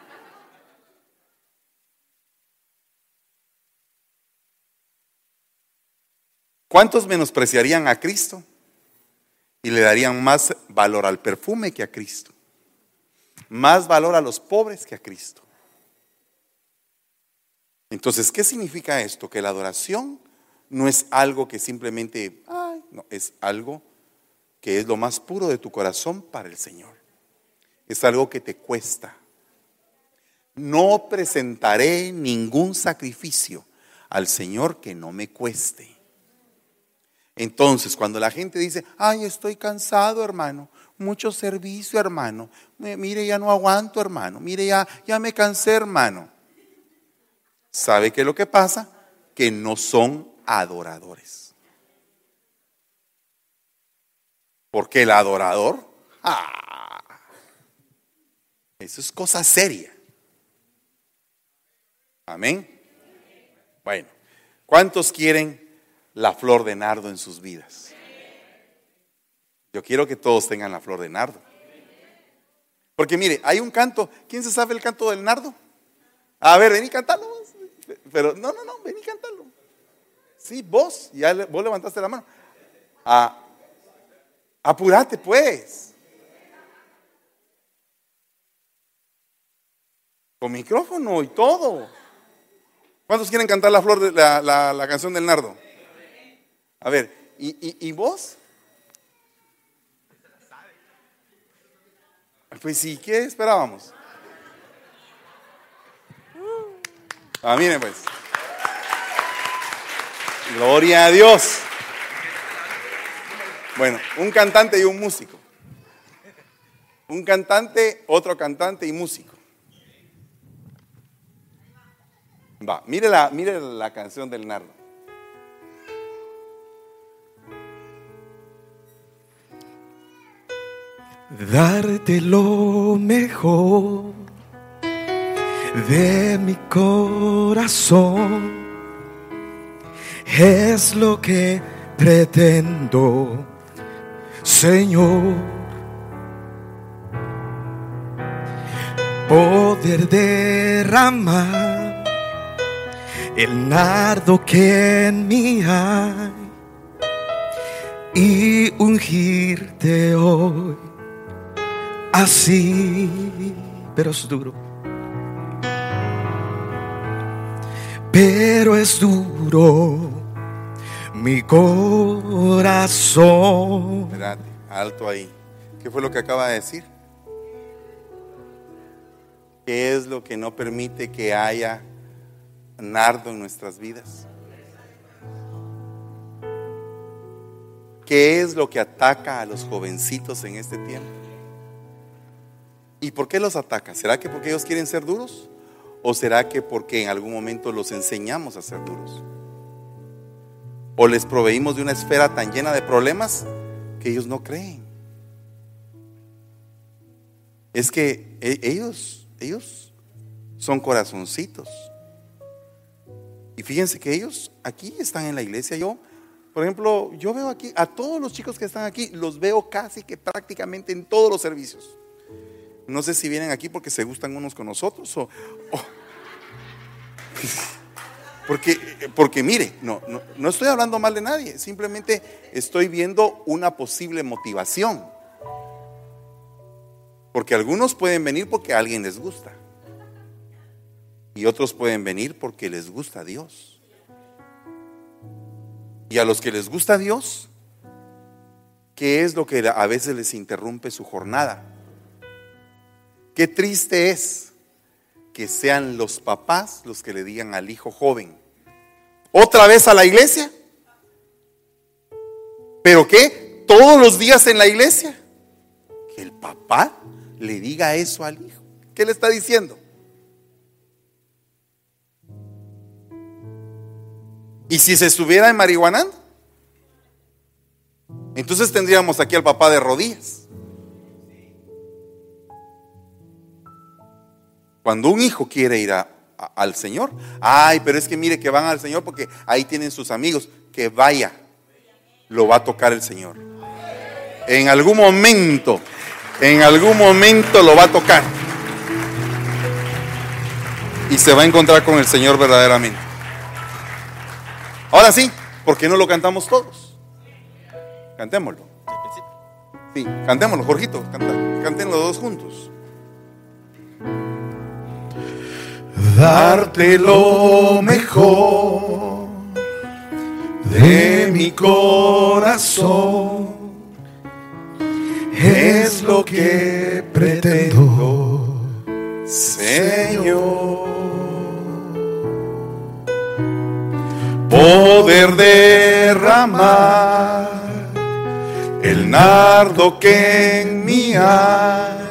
¿Cuántos menospreciarían a Cristo y le darían más valor al perfume que a Cristo? Más valor a los pobres que a Cristo. Entonces, ¿qué significa esto? Que la adoración no es algo que simplemente, no, es algo que es lo más puro de tu corazón para el Señor. Es algo que te cuesta. No presentaré ningún sacrificio al Señor que no me cueste. Entonces, cuando la gente dice, ay, estoy cansado, hermano, mucho servicio, hermano, mire, ya no aguanto, hermano, mire, ya, ya me cansé, hermano. ¿Sabe qué es lo que pasa? Que no son adoradores. Porque el adorador, ah, eso es cosa seria. Amén. Bueno, ¿cuántos quieren la flor de nardo en sus vidas. Yo quiero que todos tengan la flor de nardo. Porque mire, hay un canto. ¿Quién se sabe el canto del nardo? A ver, ven y cántalo. Pero no, no, no, ven y cántalo. Sí, vos, ya vos levantaste la mano. Ah, apurate pues. Con micrófono y todo. ¿Cuántos quieren cantar la flor de la, canción del nardo? A ver, ¿y, y vos? Pues sí, ¿qué esperábamos? Ah, miren pues. Gloria a Dios. Bueno, un cantante y un músico. Un cantante, otro cantante y músico. Va, mire la, mire la canción del nardo. Darte lo mejor de mi corazón es lo que pretendo, Señor. Poder derramar el nardo que en mí hay y ungirte hoy así, pero es duro. Pero es duro mi corazón. Espérate, alto ahí. ¿Qué fue lo que acaba de decir? ¿Qué es lo que no permite que haya nardo en nuestras vidas? ¿Qué es lo que ataca a los jovencitos en este tiempo? ¿Y por qué los ataca? ¿Será que porque ellos quieren ser duros? ¿O será que porque en algún momento los enseñamos a ser duros? o les proveímos de una esfera tan llena de problemas que ellos no creen. Es que e, ellos, ellos son corazoncitos. Y fíjense que ellos aquí están en la iglesia. Yo, por ejemplo, yo veo aquí a todos los chicos que están aquí, los veo casi que prácticamente en todos los servicios. No sé si vienen aquí porque se gustan unos con nosotros o porque, porque mire, no, no, estoy hablando mal de nadie, simplemente estoy viendo una posible motivación. Porque algunos pueden venir porque a alguien les gusta. Y otros pueden venir porque les gusta Dios. Y a los que les gusta a Dios, ¿qué es lo que a veces les interrumpe su jornada? Qué triste es que sean los papás los que le digan al hijo joven, otra vez a la iglesia. ¿Pero qué? Todos los días en la iglesia. Que el papá le diga eso al hijo. ¿Qué le está diciendo? ¿Y si se estuviera en marihuana? Entonces tendríamos aquí al papá de rodillas. Cuando un hijo quiere ir al Señor, ay, pero es que mire que van al Señor porque ahí tienen sus amigos, que vaya, lo va a tocar el Señor. En algún momento, en algún momento lo va a tocar. Y se va a encontrar con el Señor verdaderamente. Ahora sí, ¿por qué no lo cantamos todos? Cantémoslo. Sí, cantémoslo, Jorgito, canten los dos juntos. Darte lo mejor de mi corazón es lo que pretendo, Señor. Poder derramar el nardo que en mí hay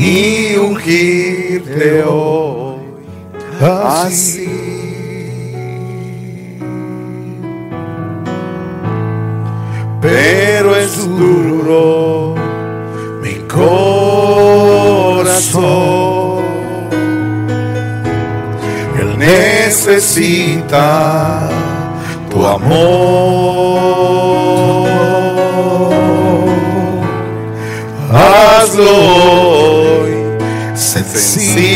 y ungirte hoy así. Pero es duro mi corazón. Él necesita tu amor. Sensible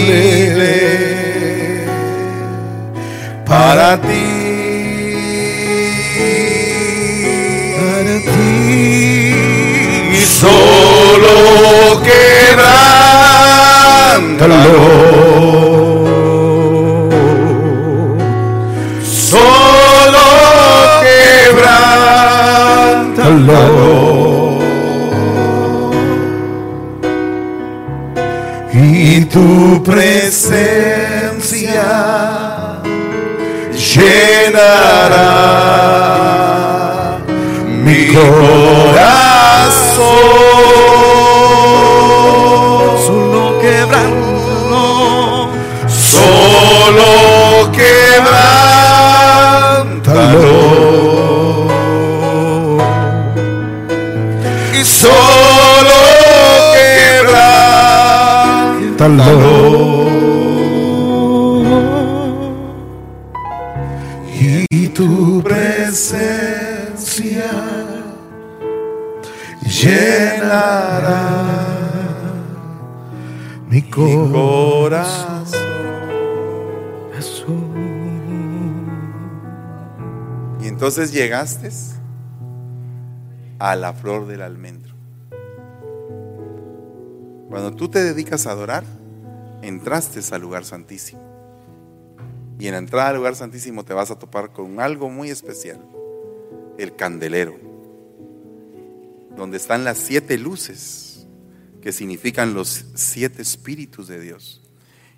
entonces llegaste a la flor del almendro. Cuando tú te dedicas a adorar, entraste al lugar santísimo. Y en la entrada al lugar santísimo te vas a topar con algo muy especial, el candelero, donde están las siete luces que significan los siete espíritus de Dios.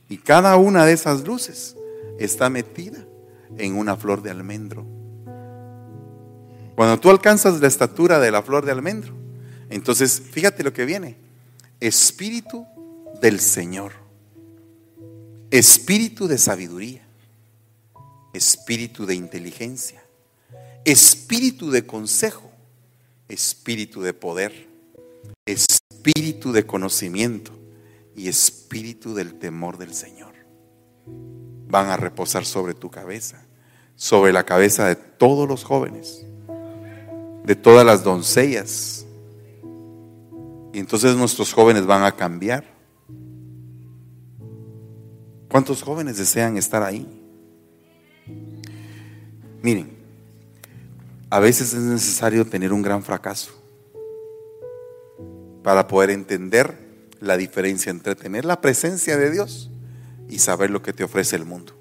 Y cada una de esas luces está metida en una flor de almendro. Cuando tú alcanzas la estatura de la flor de almendro, entonces fíjate lo que viene. Espíritu del Señor. Espíritu de sabiduría. Espíritu de inteligencia. Espíritu de consejo. Espíritu de poder. Espíritu de conocimiento. Y espíritu del temor del Señor. Van a reposar sobre tu cabeza. Sobre la cabeza de todos los jóvenes de todas las doncellas. Y entonces nuestros jóvenes van a cambiar. ¿Cuántos jóvenes desean estar ahí? Miren, a veces es necesario tener un gran fracaso para poder entender la diferencia entre tener la presencia de Dios y saber lo que te ofrece el mundo.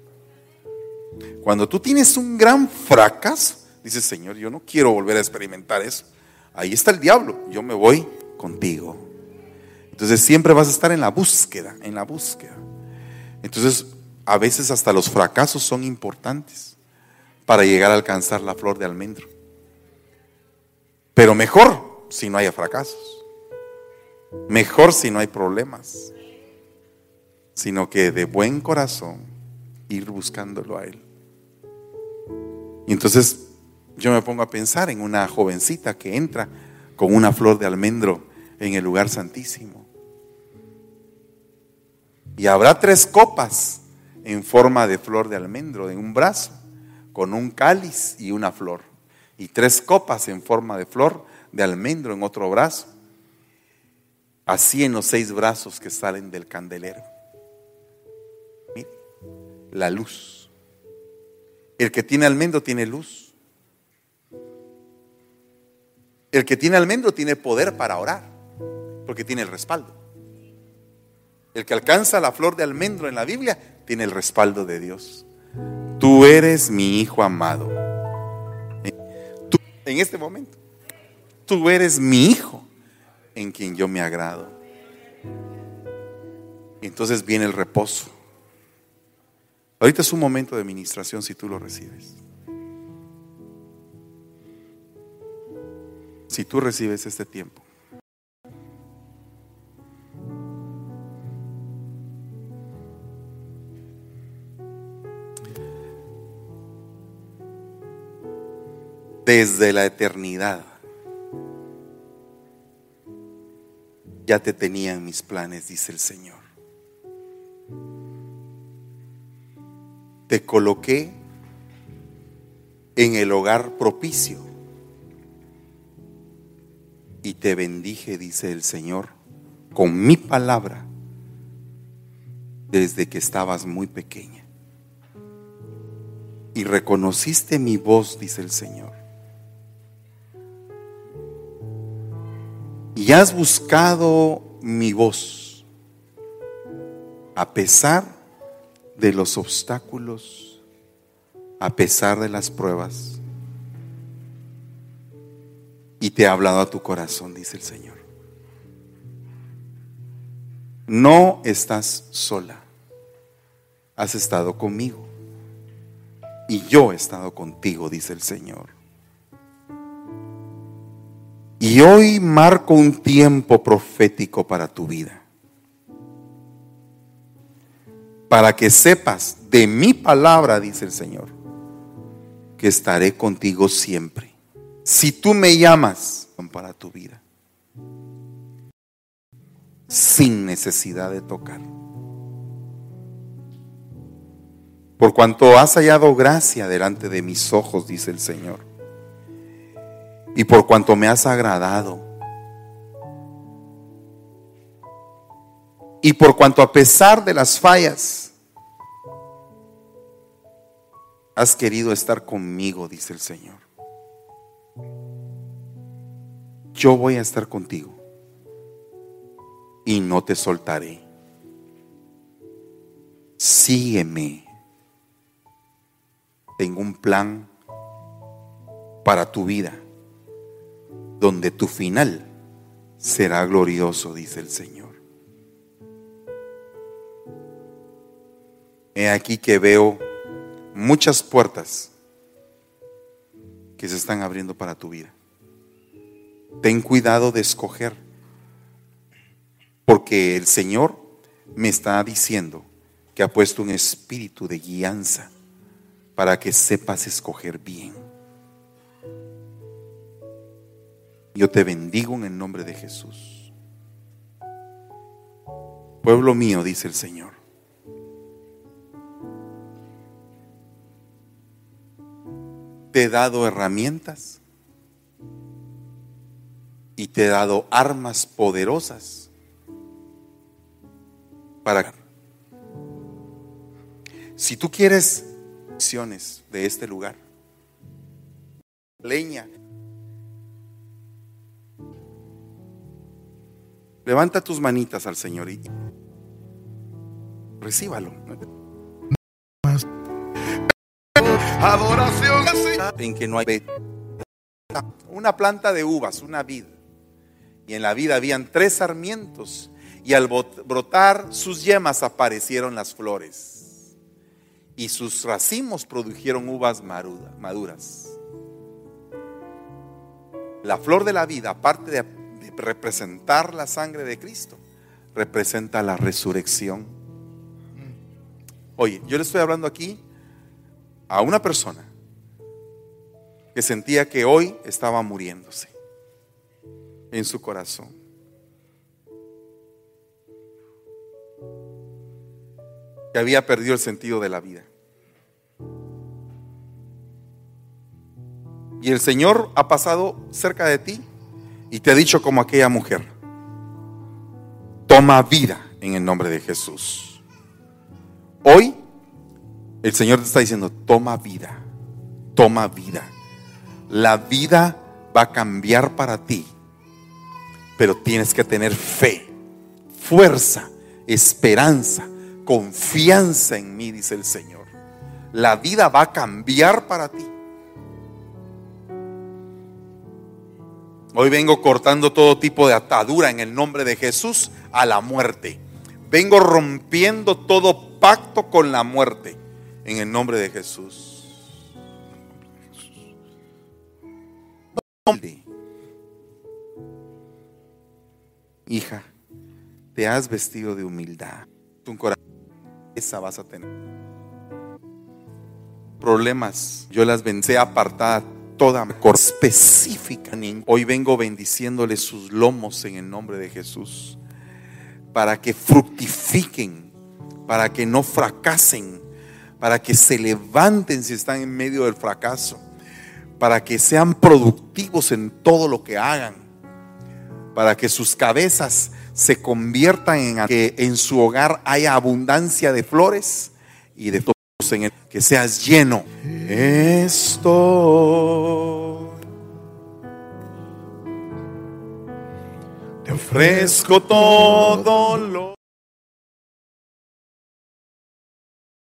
Cuando tú tienes un gran fracaso, Dice, Señor, yo no quiero volver a experimentar eso. Ahí está el diablo, yo me voy contigo. Entonces siempre vas a estar en la búsqueda, en la búsqueda. Entonces, a veces hasta los fracasos son importantes para llegar a alcanzar la flor de almendro. Pero mejor si no haya fracasos. Mejor si no hay problemas. Sino que de buen corazón ir buscándolo a Él. Y entonces yo me pongo a pensar en una jovencita que entra con una flor de almendro en el lugar santísimo. Y habrá tres copas en forma de flor de almendro en un brazo, con un cáliz y una flor. Y tres copas en forma de flor de almendro en otro brazo. Así en los seis brazos que salen del candelero. Mire, la luz. El que tiene almendro tiene luz. El que tiene almendro tiene poder para orar, porque tiene el respaldo. El que alcanza la flor de almendro en la Biblia tiene el respaldo de Dios. Tú eres mi hijo amado. Tú, en este momento, tú eres mi hijo en quien yo me agrado. Entonces viene el reposo. Ahorita es un momento de ministración si tú lo recibes. Si tú recibes este tiempo. Desde la eternidad ya te tenía en mis planes, dice el Señor. Te coloqué en el hogar propicio y te bendije, dice el Señor, con mi palabra desde que estabas muy pequeña. Y reconociste mi voz, dice el Señor. Y has buscado mi voz a pesar de los obstáculos, a pesar de las pruebas. Y te ha hablado a tu corazón, dice el Señor. No estás sola. Has estado conmigo. Y yo he estado contigo, dice el Señor. Y hoy marco un tiempo profético para tu vida. Para que sepas de mi palabra, dice el Señor, que estaré contigo siempre. Si tú me llamas para tu vida, sin necesidad de tocar. Por cuanto has hallado gracia delante de mis ojos, dice el Señor y por cuanto me has agradado. Y por cuanto a pesar de las fallas, has querido estar conmigo, dice el Señor. Yo voy a estar contigo y no te soltaré. Sígueme. Tengo un plan para tu vida donde tu final será glorioso, dice el Señor. He aquí que veo muchas puertas que se están abriendo para tu vida. Ten cuidado de escoger, porque el Señor me está diciendo que ha puesto un espíritu de guianza para que sepas escoger bien. Yo te bendigo en el nombre de Jesús. Pueblo mío, dice el Señor. Te he dado herramientas y te he dado armas poderosas para... Si tú quieres acciones de este lugar, leña, Levanta tus manitas al Señor y recíbalo. Adoración En que no hay una planta de uvas, una vid. Y en la vid habían tres sarmientos. Y al brotar sus yemas aparecieron las flores. Y sus racimos produjeron uvas maduras. La flor de la vida, aparte de representar la sangre de Cristo, representa la resurrección. Oye, yo le estoy hablando aquí a una persona que sentía que hoy estaba muriéndose en su corazón. Que había perdido el sentido de la vida. Y el Señor ha pasado cerca de ti y te ha dicho como aquella mujer, toma vida en el nombre de Jesús. Hoy el Señor te está diciendo, toma vida, toma vida. La vida va a cambiar para ti, pero tienes que tener fe, fuerza, esperanza, confianza en mí, dice el Señor. La vida va a cambiar para ti. Hoy vengo cortando todo tipo de atadura en el nombre de Jesús a la muerte. Vengo rompiendo todo pacto con la muerte en el nombre de Jesús. Hija, te has vestido de humildad. Tu corazón esa vas a tener. Problemas, yo las vencé apartada toda específica. Hoy vengo bendiciéndole sus lomos en el nombre de Jesús. Para que fructifiquen, para que no fracasen, para que se levanten si están en medio del fracaso, para que sean productivos en todo lo que hagan. Para que sus cabezas se conviertan en que en su hogar haya abundancia de flores y de todos en el que seas lleno. Esto te ofrezco todo lo